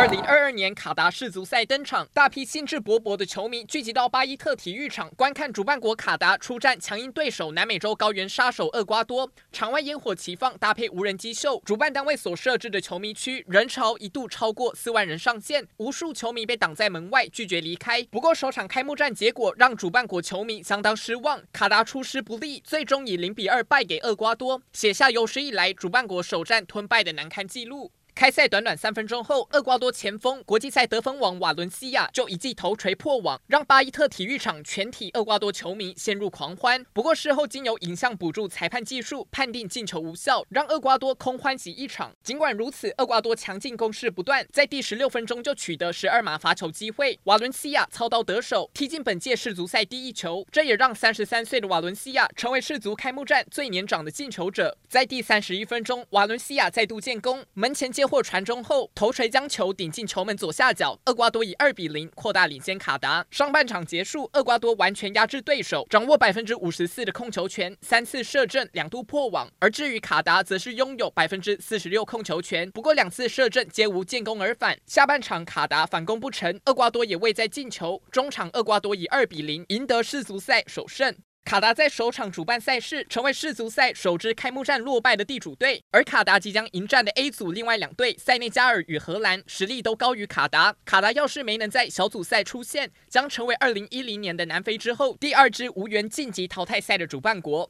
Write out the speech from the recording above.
二零二二年卡达世足赛登场，大批兴致勃勃的球迷聚集到巴伊特体育场观看主办国卡达出战强硬对手南美洲高原杀手厄瓜多。场外烟火齐放，搭配无人机秀，主办单位所设置的球迷区人潮一度超过四万人上限，无数球迷被挡在门外拒绝离开。不过首场开幕战结果让主办国球迷相当失望，卡达出师不利，最终以零比二败给厄瓜多，写下有史以来主办国首战吞败的难堪纪录。开赛短短三分钟后，厄瓜多前锋、国际赛得分王瓦伦西亚就一记头锤破网，让巴伊特体育场全体厄瓜多球迷陷入狂欢。不过事后经由影像补助裁判技术判定进球无效，让厄瓜多空欢喜一场。尽管如此，厄瓜多强劲攻势不断，在第十六分钟就取得十二码罚球机会，瓦伦西亚操刀得手，踢进本届世足赛第一球。这也让三十三岁的瓦伦西亚成为世足开幕战最年长的进球者。在第三十一分钟，瓦伦西亚再度建功，门前接。或传中后，头锤将球顶进球门左下角，厄瓜多以二比零扩大领先卡达。上半场结束，厄瓜多完全压制对手，掌握百分之五十四的控球权，三次射正，两度破网。而至于卡达，则是拥有百分之四十六控球权，不过两次射正皆无建功而返。下半场卡达反攻不成，厄瓜多也未再进球。中场厄瓜多以二比零赢得世足赛首胜。卡达在首场主办赛事成为世足赛首支开幕战落败的地主队，而卡达即将迎战的 A 组另外两队塞内加尔与荷兰实力都高于卡达。卡达要是没能在小组赛出现，将成为2010年的南非之后第二支无缘晋级淘汰赛的主办国。